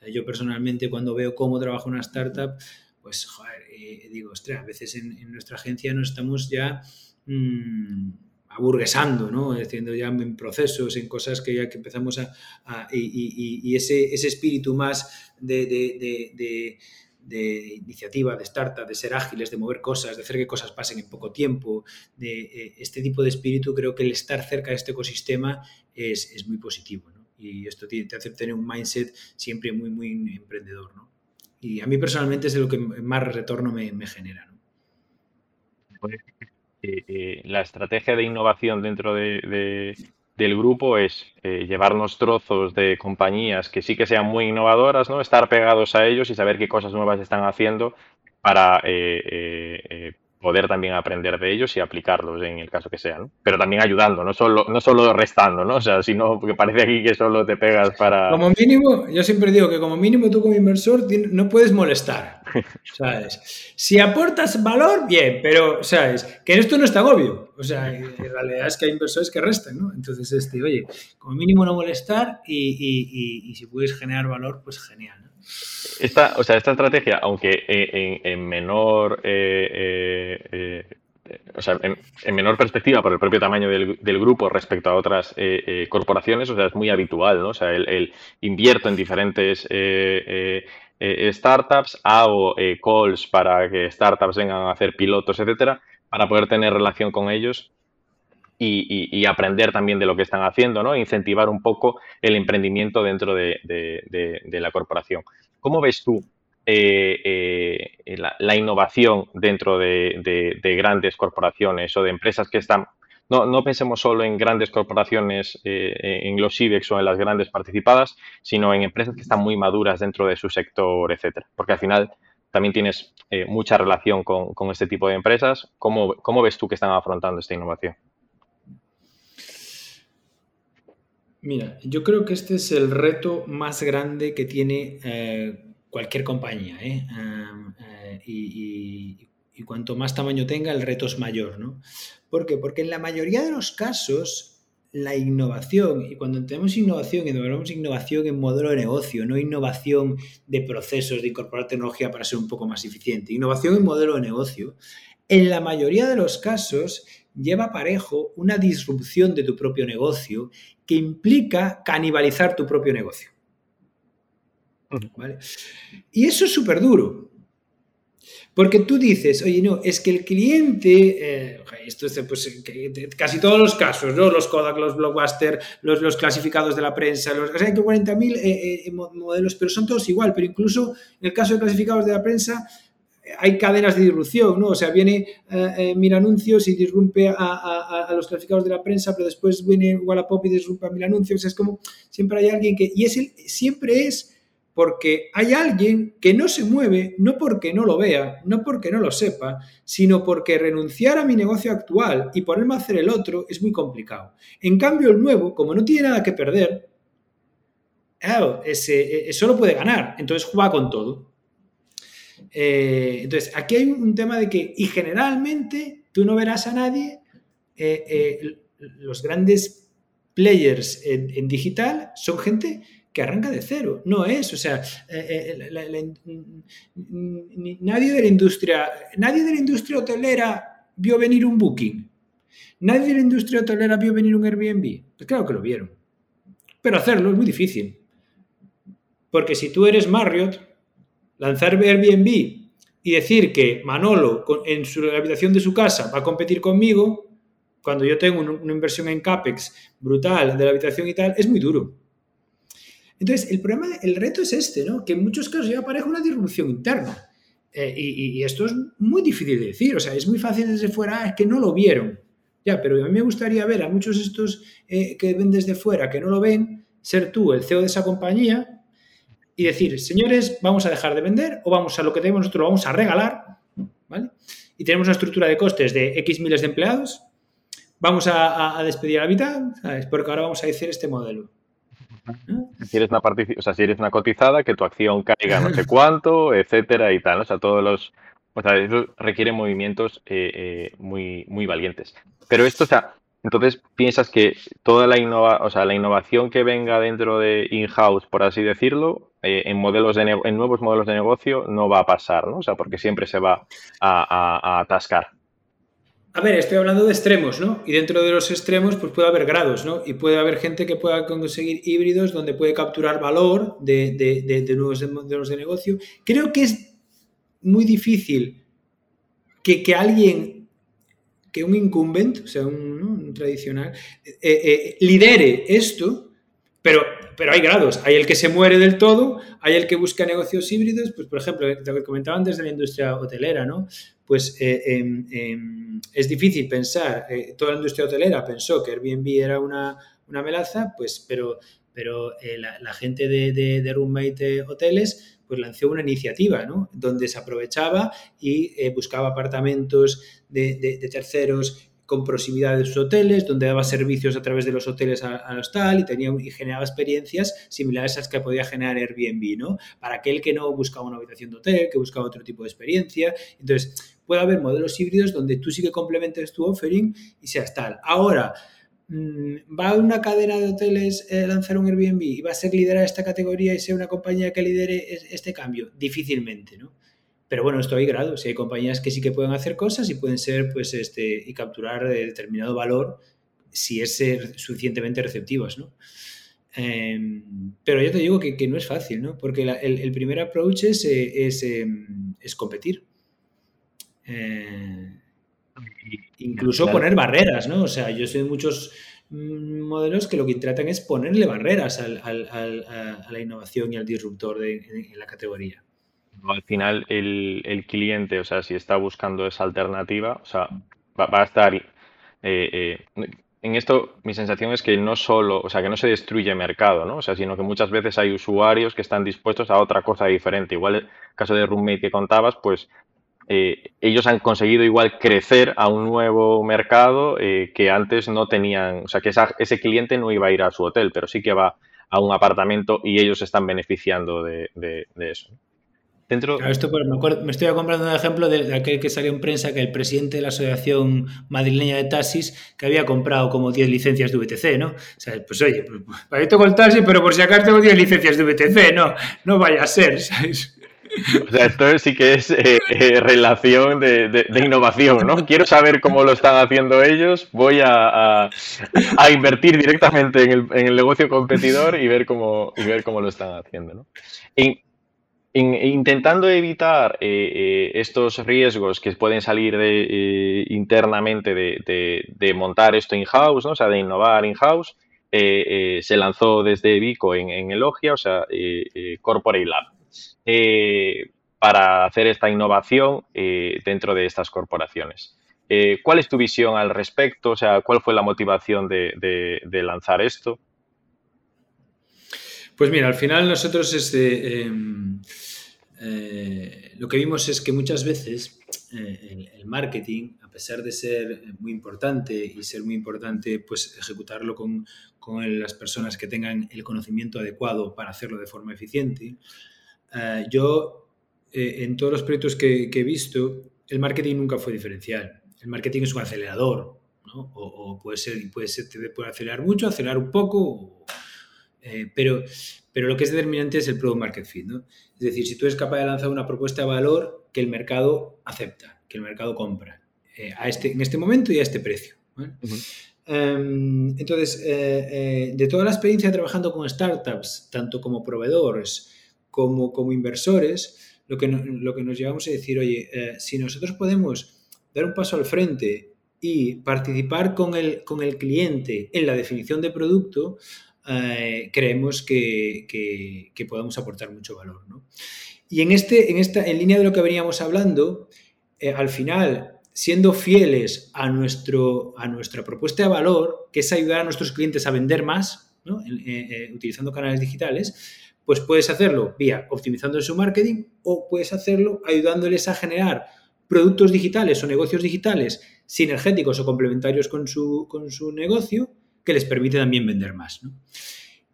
Eh, yo personalmente cuando veo cómo trabaja una startup, pues, joder, digo, ostras, a veces en, nuestra agencia no estamos ya... Mm, aburguesando, ¿no? Haciendo ya en procesos, en cosas que ya que empezamos a... y, ese, ese, espíritu más de, de, de, iniciativa, de startup, de ser ágiles, de mover cosas, de hacer que cosas pasen en poco tiempo, de eh, este tipo de espíritu, creo que el estar cerca de este ecosistema es, es muy positivo, ¿no? Y esto te, hace tener un mindset siempre muy, muy emprendedor, ¿no? Y a mí personalmente es de lo que más retorno me, genera, ¿no? Eh, la estrategia de innovación dentro de, del grupo es eh, llevarnos trozos de compañías que sí que sean muy innovadoras, ¿no? Estar pegados a ellos y saber qué cosas nuevas están haciendo para eh, poder también aprender de ellos y aplicarlos en el caso que sea, ¿no? Pero también ayudando, no solo, no solo restando, ¿no? O sea, sino porque parece aquí que solo te pegas para... Como mínimo, yo siempre digo que como mínimo tú como inversor no puedes molestar, ¿sabes? Si aportas valor, bien, pero, ¿sabes? Que esto no está obvio. O sea, en realidad es que hay inversores que restan, ¿no? Entonces, este, oye, como mínimo no molestar y, y si puedes generar valor, pues genial, ¿no? Esta, o sea, esta estrategia, aunque en, menor eh, eh, eh, o sea, en, menor perspectiva por el propio tamaño del, grupo respecto a otras corporaciones, o sea, es muy habitual, ¿no? O sea, el, invierto en diferentes startups, hago calls para que startups vengan a hacer pilotos, etcétera, para poder tener relación con ellos y, aprender también de lo que están haciendo, ¿no? Incentivar un poco el emprendimiento dentro de, la corporación. ¿Cómo ves tú eh, eh, la, innovación dentro de, grandes corporaciones o de empresas que están... No, pensemos solo en grandes corporaciones, eh, en los IBEX o en las grandes participadas, sino en empresas que están muy maduras dentro de su sector, etcétera. Porque al final también tienes mucha relación con, este tipo de empresas. ¿Cómo, ¿Cómo ves tú que están afrontando esta innovación? Mira, yo creo que este es el reto más grande que tiene eh, cualquier compañía. ¿eh? Eh, y, cuanto más tamaño tenga, el reto es mayor. ¿no? ¿Por qué? Porque en la mayoría de los casos, la innovación, y cuando tenemos innovación, y hablamos innovación en modelo de negocio, no innovación de procesos, de incorporar tecnología para ser un poco más eficiente, innovación en modelo de negocio, en la mayoría de los casos lleva parejo una disrupción de tu propio negocio que implica canibalizar tu propio negocio. Y eso es súper duro. Porque tú dices, oye, no, es que el cliente, eh, esto es pues, casi todos los casos, ¿no? los Kodak, los Blockbuster, los, los clasificados de la prensa, los, hay 40.000 eh, eh, modelos, pero son todos igual. Pero incluso en el caso de clasificados de la prensa, hay cadenas de disrupción, ¿no? O sea, viene eh, eh, Mil Anuncios y disrumpe a, los clasificados de la prensa, pero después viene Wallapop y disrumpe a Mil Anuncios. Es como siempre hay alguien que. Y es siempre es porque hay alguien que no se mueve, no porque no lo vea, no porque no lo sepa, sino porque renunciar a mi negocio actual y ponerme a hacer el otro es muy complicado. En cambio, el nuevo, como no tiene nada que perder, claro, ese, solo puede ganar, entonces juega con todo. Eh, entonces, aquí hay un tema de que, y generalmente tú no verás a nadie, eh, eh, los grandes players en, digital son gente que arranca de cero. No es, o sea, nadie de la industria, nadie de la industria hotelera vio venir un booking. Nadie de la industria hotelera vio venir un Airbnb. Pues claro que lo vieron. Pero hacerlo es muy difícil. Porque si tú eres Marriott, lanzar Airbnb y decir que Manolo en su habitación de su casa va a competir conmigo, cuando yo tengo una inversión en CAPEX brutal de la habitación y tal, es muy duro. Entonces, el problema, el reto es este, ¿no? Que en muchos casos ya aparece una disrupción interna. Eh, y, esto es muy difícil de decir, o sea, es muy fácil desde fuera, ah, es que no lo vieron. Ya, pero a mí me gustaría ver a muchos de estos eh, que ven desde fuera, que no lo ven, ser tú el CEO de esa compañía y decir, señores, vamos a dejar de vender o vamos a lo que tenemos nosotros, lo vamos a regalar, ¿vale? Y tenemos una estructura de costes de X miles de empleados, vamos a, despedir a la mitad, ¿sabes? Porque ahora vamos a decir este modelo. Si eres una o sea, si eres una cotizada, que tu acción caiga no sé cuánto, etcétera y tal. O sea, todos los. O sea, eso requiere movimientos eh, eh, muy, muy valientes. Pero esto, o sea, entonces piensas que toda la, innova, o sea, la innovación que venga dentro de in-house, por así decirlo, eh, en, modelos de en nuevos modelos de negocio no va a pasar, ¿no? O sea, porque siempre se va a, atascar. A ver, estoy hablando de extremos, ¿no? Y dentro de los extremos, pues puede haber grados, ¿no? Y puede haber gente que pueda conseguir híbridos donde puede capturar valor de, de nuevos modelos de negocio. Creo que es muy difícil que, que alguien que un incumbent, o sea, un, tradicional, eh, eh, lidere esto, pero, pero hay grados. Hay el que se muere del todo, hay el que busca negocios híbridos, pues por ejemplo, lo que comentaban desde la industria hotelera, ¿no? Pues eh, em, em, es difícil pensar, toda la industria hotelera pensó que Airbnb era una, una melaza, pues, pero, pero la, gente de, de, de roommate hoteles pues lanzó una iniciativa, ¿no? Donde se aprovechaba y eh, buscaba apartamentos de, terceros con proximidad de sus hoteles, donde daba servicios a través de los hoteles a, los tal y, tenía, y generaba experiencias similares a las que podía generar Airbnb, ¿no? Para aquel que no buscaba una habitación de hotel, que buscaba otro tipo de experiencia. Entonces, puede haber modelos híbridos donde tú sí que complementes tu offering y seas tal. Ahora, Mm, ¿Va una cadena de hoteles a eh, lanzar un Airbnb y va a ser liderar esta categoría y ser una compañía que lidere este cambio? Difícilmente, ¿no? Pero bueno, esto hay grados. Si hay compañías que sí que pueden hacer cosas y pueden ser, pues, este, y capturar determinado valor si es ser suficientemente receptivas, ¿no? Em, pero yo te digo que, no es fácil, ¿no? Porque el, primer approach es, eh, es, em, es competir. Eh, Incluso poner barreras, ¿no? O sea, yo sé de muchos mm, modelos que lo que tratan es ponerle barreras al, a la innovación y al disruptor de, en la categoría. Al final, el, cliente, o sea, si está buscando esa alternativa, o sea, va, a estar... Eh, eh, en esto, mi sensación es que no solo, o sea, que no se destruye mercado, ¿no? O sea, sino que muchas veces hay usuarios que están dispuestos a otra cosa diferente. Igual el caso de Roommate que contabas, pues eh, ellos han conseguido igual crecer a un nuevo mercado eh, que antes no tenían, o sea, que ese cliente no iba a ir a su hotel, pero sí que va a un apartamento y ellos están beneficiando de, eso. Dentro... esto me, estoy comprando un ejemplo de, aquel que salió en prensa que el presidente de la Asociación Madrileña de Taxis que había comprado como 10 licencias de VTC, ¿no? O sea, pues oye, para esto con el taxi, pero por si acaso tengo 10 licencias de VTC, no, no vaya a ser, ¿sabes? O sea, esto sí que es eh, eh, relación de, innovación, ¿no? Quiero saber cómo lo están haciendo ellos, voy a, invertir directamente en el, negocio competidor y ver cómo, ver cómo lo están haciendo, ¿no? Intentando evitar eh, estos riesgos que pueden salir internamente de, montar esto in-house, ¿no? o sea, de innovar in-house, se lanzó desde Vico en, en Elogia, o sea, Corporate Lab. Eh, para hacer esta innovación eh, dentro de estas corporaciones. Eh, ¿Cuál es tu visión al respecto? O sea, ¿cuál fue la motivación de, lanzar esto? Pues mira, al final nosotros este, lo que vimos es que muchas veces el, marketing, a pesar de ser muy importante y ser muy importante, pues ejecutarlo con, con las personas que tengan el conocimiento adecuado para hacerlo de forma eficiente, eh, yo, eh, en todos los proyectos que, he visto, el marketing nunca fue diferencial. El marketing es un acelerador, ¿no? o, puede ser, puede ser, te puede acelerar mucho, acelerar un poco, eh, pero, pero lo que es determinante es el product market fit, ¿no? Es decir, si tú eres capaz de lanzar una propuesta de valor que el mercado acepta, que el mercado compra, eh, a este, en este momento y a este precio. Em, entonces, eh, de toda la experiencia trabajando con startups, tanto como proveedores como como inversores, lo que, lo que nos llevamos a decir, oye, si nosotros podemos dar un paso al frente y participar con el, con el cliente en la definición de producto, creemos que, que, podamos aportar mucho valor. Y en, este, en, esta, en línea de lo que veníamos hablando, al final siendo fieles a, nuestro, a nuestra propuesta de valor, que es ayudar a nuestros clientes a vender más, eh, eh, utilizando canales digitales, pues puedes hacerlo vía optimizando su marketing o puedes hacerlo ayudándoles a generar productos digitales o negocios digitales sinergéticos o complementarios con su, con su negocio que les permite también vender más.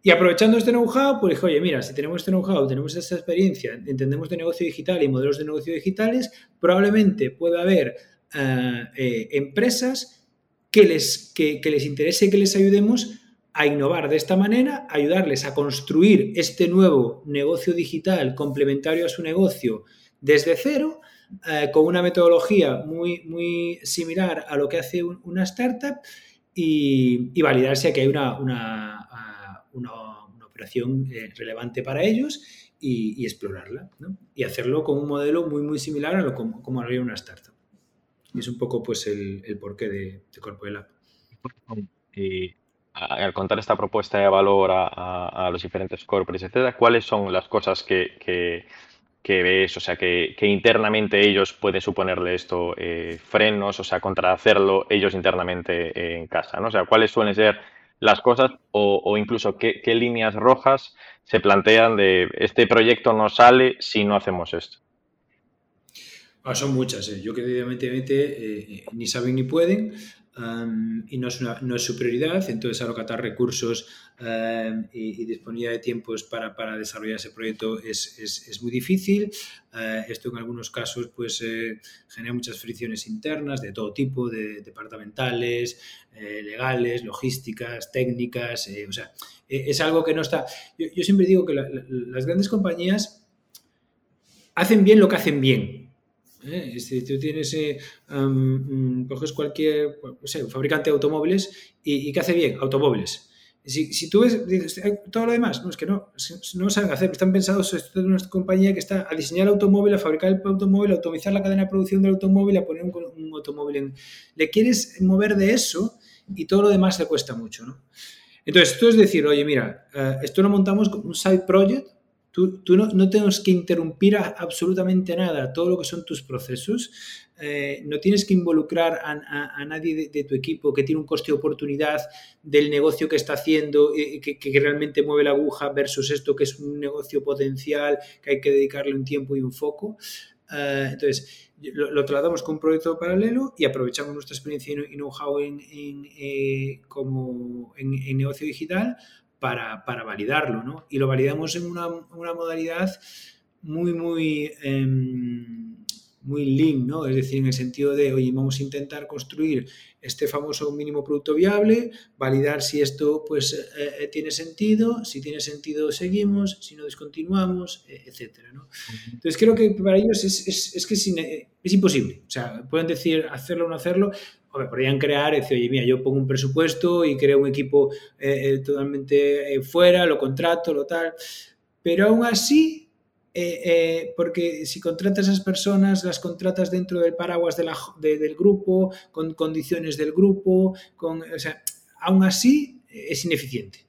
Y aprovechando este know-how, pues oye, mira, si tenemos este know-how, tenemos esta experiencia, entendemos de negocio digital y modelos de negocio digitales, probablemente pueda haber eh, empresas que les, que, les interese que les ayudemos a innovar de esta manera, ayudarles a construir este nuevo negocio digital complementario a su negocio desde cero, eh, con una metodología muy, muy similar a lo que hace una startup y, validar si aquí hay una, una, operación eh, relevante para ellos y, explorarla. Y hacerlo con un modelo muy, muy similar a lo como, como haría una startup. Y es un poco pues el, porqué de, de Corporel Y al contar esta propuesta de valor a, los diferentes corporates, etcétera, ¿cuáles son las cosas que, ves? O sea, que, internamente ellos pueden suponerle esto eh, frenos, o sea, contra hacerlo ellos internamente en casa, ¿no? O sea, ¿cuáles suelen ser las cosas o, incluso qué, qué, líneas rojas se plantean de este proyecto no sale si no hacemos esto? Ah, son muchas. Eh. Yo que evidentemente eh, ni saben ni pueden y no es, no es su prioridad. Entonces, alocatar recursos y, disponibilidad de tiempos para, para desarrollar ese proyecto es, es, es muy difícil. Eh, esto en algunos casos pues genera muchas fricciones internas de todo tipo, de departamentales, legales, logísticas, técnicas. o sea, es algo que no está... Yo siempre digo que las grandes compañías hacen bien lo que hacen bien ¿eh? Si tú tienes, eh, mm, coges cualquier, fabricante de automóviles y, y, ¿qué hace bien? Automóviles. Si, tú ves todo lo demás, no, es que no, no saben hacer, están pensados, es una compañía que está a diseñar el automóvil, a fabricar el automóvil, a optimizar la cadena de producción del automóvil, a poner un, automóvil en... Le quieres mover de eso y todo lo demás te cuesta mucho, ¿no? Entonces, tú es decir, oye, mira, eh, esto lo montamos como un side project, Tú, no, no, tienes que interrumpir absolutamente nada, todo lo que son tus procesos. Eh, no tienes que involucrar a, nadie de, tu equipo que tiene un coste de oportunidad del negocio que está haciendo, y que, realmente mueve la aguja versus esto que es un negocio potencial que hay que dedicarle un tiempo y un foco. Eh, entonces, lo, tratamos con un proyecto paralelo y aprovechamos nuestra experiencia y know-how en, eh, como en negocio digital para, validarlo, ¿no? Y lo validamos en una, modalidad muy, muy, em, muy lean, ¿no? Es decir, en el sentido de, oye, vamos a intentar construir este famoso mínimo producto viable, validar si esto, pues, eh, eh, tiene sentido, si tiene sentido seguimos, si no descontinuamos, e, etcétera, ¿no? Entonces, creo que para ellos es, es, que es, imposible. O sea, pueden decir hacerlo o no hacerlo, podrían crear, decir, oye, mira, yo pongo un presupuesto y creo un equipo eh, eh, totalmente eh, fuera, lo contrato, lo tal, pero aún así, porque si contratas a esas personas, las contratas dentro del paraguas del grupo, con condiciones del grupo, con, o sea, aún así es ineficiente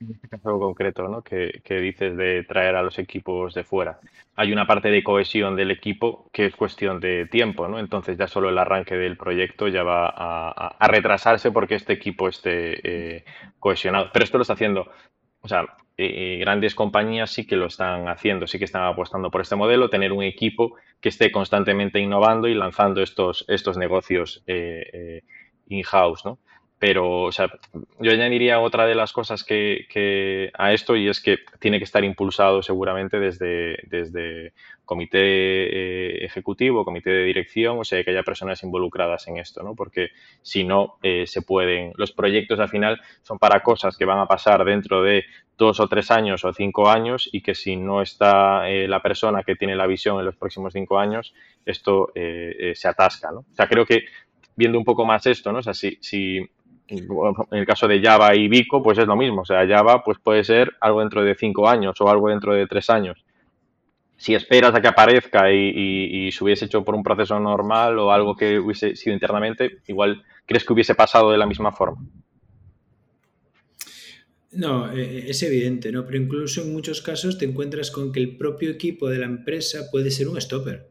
en este caso concreto, ¿no? Que, dices de traer a los equipos de fuera. Hay una parte de cohesión del equipo que es cuestión de tiempo, ¿no? Entonces ya solo el arranque del proyecto ya va a, retrasarse porque este equipo esté eh, cohesionado. Pero esto lo está haciendo, o sea, eh, eh, grandes compañías sí que lo están haciendo, sí que están apostando por este modelo, tener un equipo que esté constantemente innovando y lanzando estos, estos negocios in-house, ¿no? Pero, o sea, yo añadiría otra de las cosas que, a esto y es que tiene que estar impulsado seguramente desde, desde comité eh, ejecutivo, comité de dirección, o sea, que haya personas involucradas en esto, ¿no? Porque si no, eh, se pueden, los proyectos al final son para cosas que van a pasar dentro de dos o tres años o cinco años y que si no está eh, la persona que tiene la visión en los próximos cinco años, esto se atasca, ¿no? O sea, creo que viendo un poco más esto, ¿no? O sea, si, si en el caso de Java y Vico, pues es lo mismo. O sea, Java pues puede ser algo dentro de cinco años o algo dentro de tres años. Si esperas a que aparezca y, se hubiese hecho por un proceso normal o algo que hubiese sido internamente, igual crees que hubiese pasado de la misma forma. No, eh, es evidente, ¿no? Pero incluso en muchos casos te encuentras con que el propio equipo de la empresa puede ser un stopper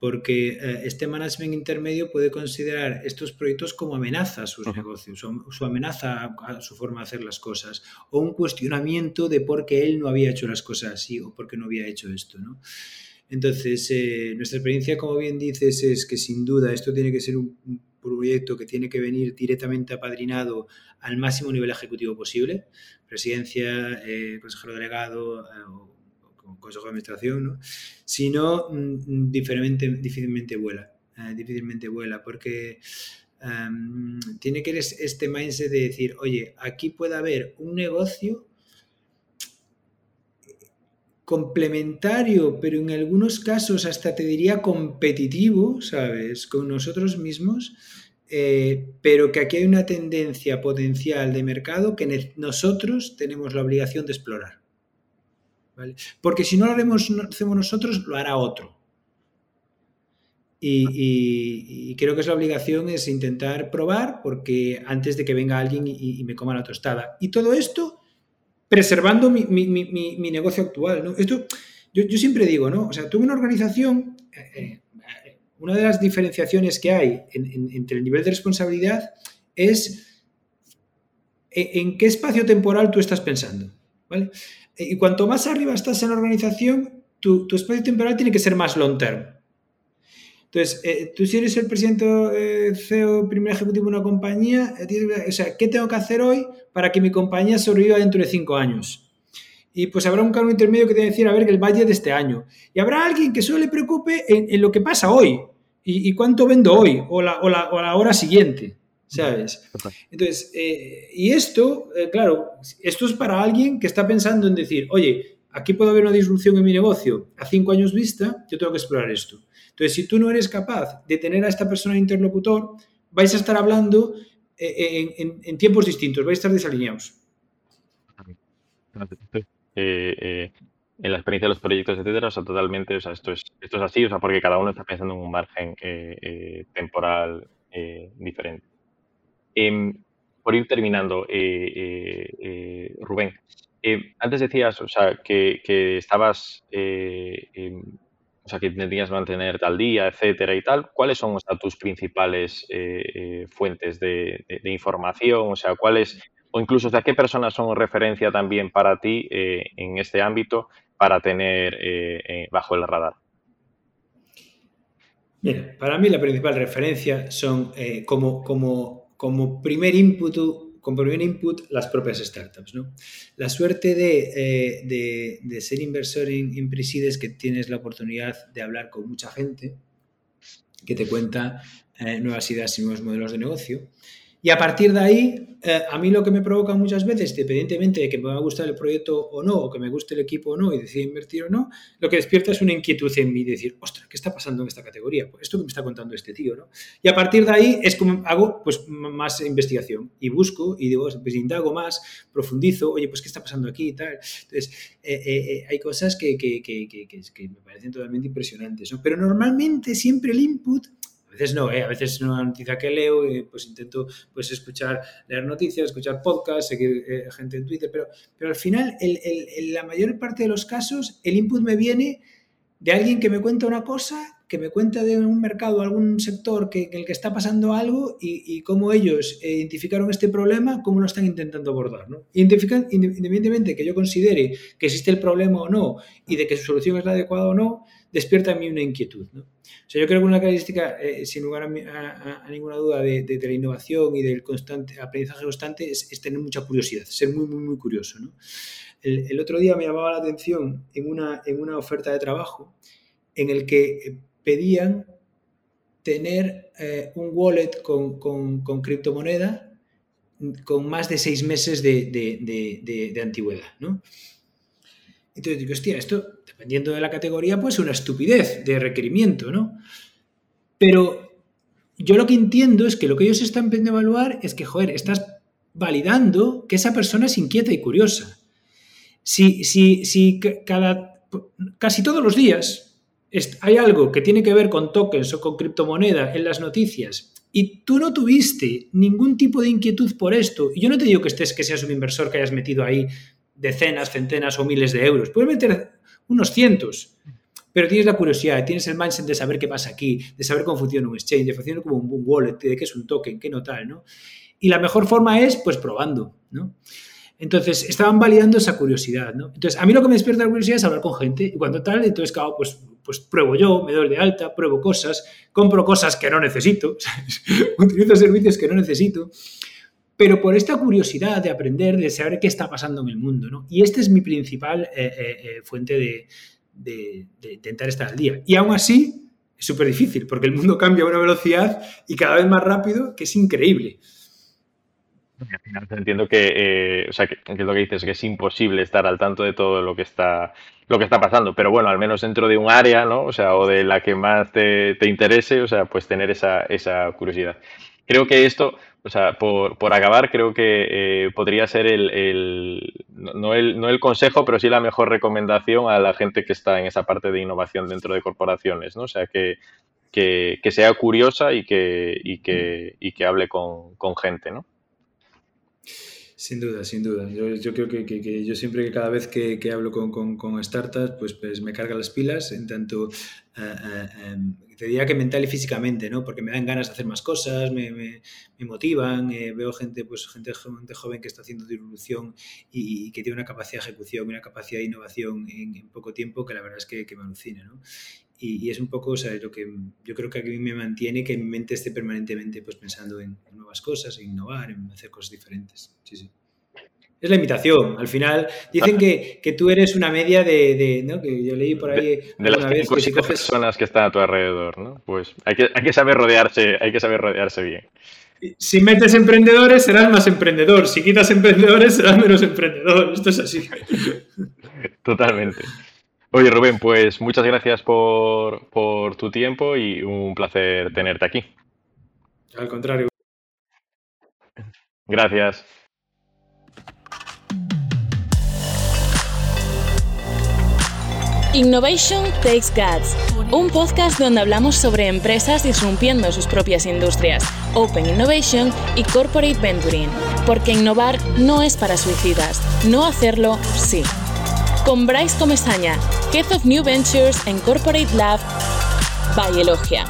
porque eh, este management intermedio puede considerar estos proyectos como amenaza a sus negocios, o su amenaza a su forma de hacer las cosas, o un cuestionamiento de por qué él no había hecho las cosas así o por qué no había hecho esto. ¿no? Entonces, eh, nuestra experiencia, como bien dices, es que sin duda esto tiene que ser un, proyecto que tiene que venir directamente apadrinado al máximo nivel ejecutivo posible, presidencia, eh, consejero delegado consejo de administración, ¿no? Si no, mm, difícilmente, vuela, eh, difícilmente vuela, porque em, tiene que ser este mindset de decir, oye, aquí puede haber un negocio complementario, pero en algunos casos hasta te diría competitivo, ¿sabes? Con nosotros mismos, eh, pero que aquí hay una tendencia potencial de mercado que nosotros tenemos la obligación de explorar. Porque si no lo haremos, hacemos nosotros, lo hará otro. Y, creo que es la obligación es intentar probar porque antes de que venga alguien y, me coma la tostada. Y todo esto preservando mi, negocio actual. Esto, yo, siempre digo, ¿no? O sea, tú una organización, eh, eh, una de las diferenciaciones que hay entre el nivel de responsabilidad es en, en qué espacio temporal tú estás pensando. ¿vale? Y cuanto más arriba estás en la organización, tu, espacio temporal tiene que ser más long term. Entonces, eh, tú si eres el presidente eh, CEO, primer ejecutivo de una compañía, o sea, ¿qué tengo que hacer hoy para que mi compañía sobreviva dentro de cinco años? Y pues habrá un cargo intermedio que te va a decir, a ver, el valle de este año. Y habrá alguien que solo le preocupe en, lo que pasa hoy y, cuánto vendo hoy o la, o la hora siguiente. ¿Sabes? Entonces, eh, y esto, eh, claro, esto es para alguien que está pensando en decir, oye, aquí puede haber una disrupción en mi negocio a cinco años vista, yo tengo que explorar esto. Entonces, si tú no eres capaz de tener a esta persona interlocutor, vais a estar hablando eh, en, tiempos distintos, vais a estar desalineados. en la experiencia de los proyectos, etcétera, o sea, totalmente, o sea, esto es, esto es así, o sea, porque cada uno está pensando en un margen temporal diferente. Em, por ir terminando, eh, eh, eh, Rubén, antes decías, o sea, que, estabas, em, o sea, que tenías que mantenerte al día, etcétera y tal. ¿Cuáles son tus principales fuentes de, información? O sea, ¿cuáles, o incluso, o sea, qué personas son referencia también para ti en este ámbito para tener bajo el radar? Mira, para mí la principal referencia son como, como como primer input, como primer input las propias startups. ¿no? La suerte de, eh, ser inversor en, en es que tienes la oportunidad de hablar con mucha gente que te cuenta eh, nuevas ideas y nuevos modelos de negocio. Y a partir de ahí, eh, a mí lo que me provoca muchas veces, independientemente de que me va a gustar el proyecto o no, o que me guste el equipo o no, y decida invertir o no, lo que despierta es una inquietud en mí de decir, ostras, ¿qué está pasando en esta categoría? Pues esto que me está contando este tío, ¿no? Y a partir de ahí es como hago pues más investigación y busco y digo, pues indago más, profundizo, oye, pues ¿qué está pasando aquí y tal? Entonces, eh, eh, hay cosas que, que, que, que, me parecen totalmente impresionantes, ¿no? Pero normalmente siempre el input a veces no, ¿eh? a veces una noticia que leo, y pues intento pues escuchar, leer noticias, escuchar podcasts, seguir eh, gente en Twitter, pero, pero al final, en la mayor parte de los casos, el input me viene de alguien que me cuenta una cosa que me cuenta de un mercado, algún sector que, en el que está pasando algo y, cómo ellos identificaron este problema, cómo lo están intentando abordar. ¿no? Independientemente que yo considere que existe el problema o no y de que su solución es la adecuada o no, despierta en mí una inquietud. ¿no? O sea, yo creo que una característica, eh, sin lugar a, ninguna duda, de, la innovación y del aprendizaje constante es, tener mucha curiosidad, ser muy, muy, muy curioso. ¿no? El, el, otro día me llamaba la atención en una, en una oferta de trabajo en el que pedían tener eh, un wallet con, con, criptomoneda con más de seis meses de, antigüedad, ¿no? Entonces digo, hostia, esto, dependiendo de la categoría, pues es una estupidez de requerimiento, ¿no? Pero yo lo que entiendo es que lo que ellos están a evaluar es que, joder, estás validando que esa persona es inquieta y curiosa. Si, si, si cada, casi todos los días hay algo que tiene que ver con tokens o con criptomoneda en las noticias y tú no tuviste ningún tipo de inquietud por esto, y yo no te digo que estés que seas un inversor que hayas metido ahí decenas, centenas o miles de euros, puedes meter unos cientos, pero tienes la curiosidad, tienes el mindset de saber qué pasa aquí, de saber cómo funciona un exchange, de funciona como un wallet, de qué es un token, qué no tal, ¿no? Y la mejor forma es, pues, probando, ¿no? Entonces, estaban validando esa curiosidad, ¿no? Entonces, a mí lo que me despierta la curiosidad es hablar con gente, y cuando tal, entonces, claro, pues pues pruebo yo, me doy de alta, pruebo cosas, compro cosas que no necesito, utilizo servicios que no necesito, pero por esta curiosidad de aprender, de saber qué está pasando en el mundo. ¿no? Y esta es mi principal eh, eh, eh, fuente de, de, intentar estar al día. Y aún así, es súper difícil, porque el mundo cambia a una velocidad y cada vez más rápido que es increíble. Al final entiendo que, o sea, que, lo que dices, que es imposible estar al tanto de todo lo que está lo que está pasando, pero bueno, al menos dentro de un área, ¿no? O sea, o de la que más te, interese, o sea, pues tener esa, esa, curiosidad. Creo que esto, o sea, por, por acabar, creo que eh, podría ser el, el, no el, no el consejo, pero sí la mejor recomendación a la gente que está en esa parte de innovación dentro de corporaciones, ¿no? O sea, que, que, que sea curiosa y que, y que, y que hable con, con gente, ¿no? Sin duda, sin duda. Yo, creo que, yo siempre que cada vez que, hablo con, startups, pues, pues me carga las pilas, en tanto, eh, eh, em, te diría que mental y físicamente, ¿no? Porque me dan ganas de hacer más cosas, me, motivan, eh, veo gente, pues gente, joven que está haciendo disrupción y, que tiene una capacidad de ejecución, una capacidad de innovación en, poco tiempo que la verdad es que, me alucina, ¿no? Y, es un poco, o sea, lo que yo creo que a mí me mantiene que mi mente esté permanentemente pues, pensando en, nuevas cosas, en innovar, en hacer cosas diferentes. Sí, sí. Es la imitación. Al final, dicen que, que tú eres una media de, ¿no? Que yo leí por ahí de, las vez que si personas que están a tu alrededor, ¿no? Pues hay que, hay que saber rodearse, hay que saber rodearse bien. Si metes emprendedores, serás más emprendedor. Si quitas emprendedores, serás menos emprendedor. Esto es así. Totalmente. Oye, Rubén, pues muchas gracias por, tu tiempo y un placer tenerte aquí. Al contrario. Gracias. Innovation Takes Guts, un podcast donde hablamos sobre empresas disrumpiendo sus propias industrias, Open Innovation y Corporate Venturing, porque innovar no es para suicidas, no hacerlo sí con Bryce Comesaña, Head of New Ventures en Corporate Lab by Elogia.